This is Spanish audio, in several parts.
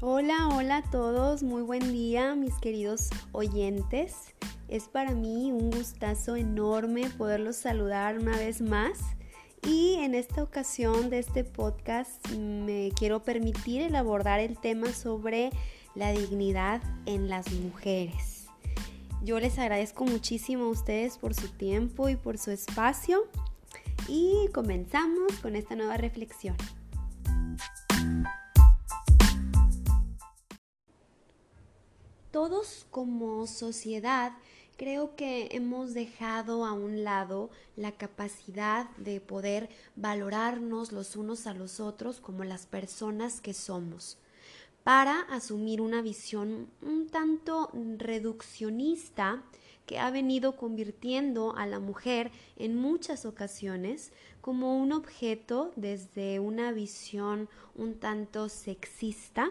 Hola, hola a todos, muy buen día mis queridos oyentes. Es para mí un gustazo enorme poderlos saludar una vez más y en esta ocasión de este podcast me quiero permitir el abordar el tema sobre la dignidad en las mujeres. Yo les agradezco muchísimo a ustedes por su tiempo y por su espacio y comenzamos con esta nueva reflexión. Todos como sociedad creo que hemos dejado a un lado la capacidad de poder valorarnos los unos a los otros como las personas que somos para asumir una visión un tanto reduccionista que ha venido convirtiendo a la mujer en muchas ocasiones como un objeto desde una visión un tanto sexista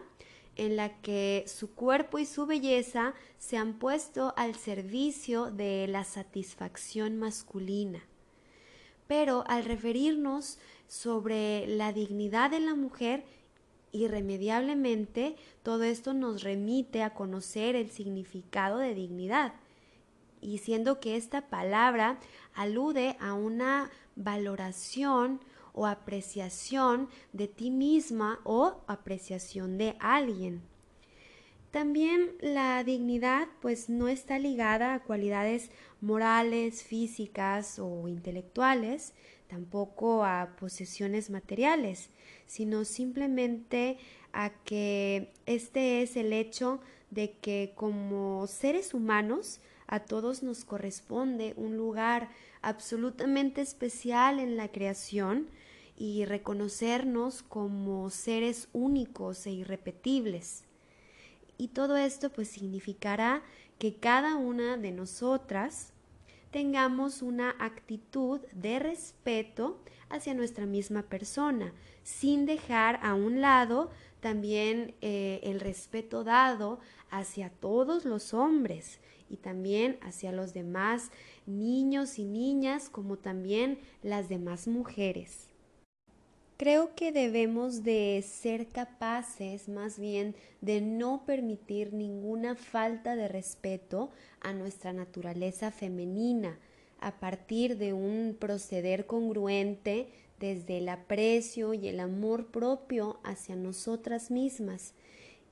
en la que su cuerpo y su belleza se han puesto al servicio de la satisfacción masculina. Pero al referirnos sobre la dignidad de la mujer, irremediablemente todo esto nos remite a conocer el significado de dignidad, y siendo que esta palabra alude a una valoración o apreciación de ti misma o apreciación de alguien. También la dignidad pues no está ligada a cualidades morales, físicas o intelectuales, tampoco a posesiones materiales, sino simplemente a que este es el hecho de que como seres humanos a todos nos corresponde un lugar absolutamente especial en la creación y reconocernos como seres únicos e irrepetibles. Y todo esto pues significará que cada una de nosotras tengamos una actitud de respeto hacia nuestra misma persona, sin dejar a un lado también eh, el respeto dado hacia todos los hombres y también hacia los demás niños y niñas como también las demás mujeres. Creo que debemos de ser capaces más bien de no permitir ninguna falta de respeto a nuestra naturaleza femenina. A partir de un proceder congruente desde el aprecio y el amor propio hacia nosotras mismas.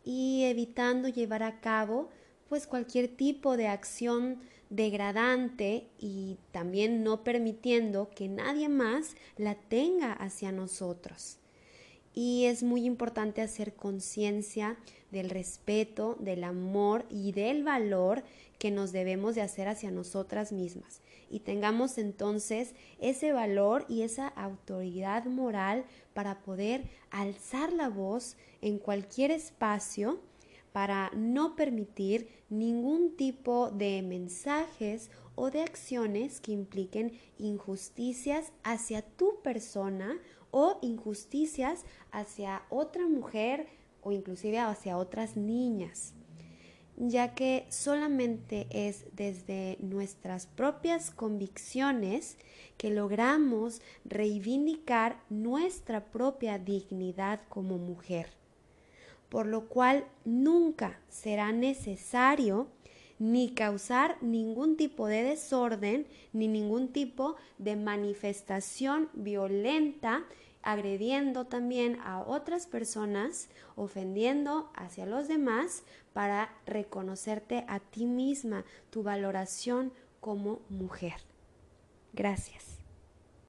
Y evitando llevar a cabo pues cualquier tipo de acción degradante y también no permitiendo que nadie más la tenga hacia nosotros. Y es muy importante hacer conciencia del respeto, del amor y del valor que nos debemos de hacer hacia nosotras mismas. Y tengamos entonces ese valor y esa autoridad moral para poder alzar la voz en cualquier espacio para no permitir ningún tipo de mensajes o de acciones que impliquen injusticias hacia tu persona o injusticias hacia otra mujer o inclusive hacia otras niñas, ya que solamente es desde nuestras propias convicciones que logramos reivindicar nuestra propia dignidad como mujer por lo cual nunca será necesario ni causar ningún tipo de desorden ni ningún tipo de manifestación violenta agrediendo también a otras personas, ofendiendo hacia los demás para reconocerte a ti misma, tu valoración como mujer. Gracias.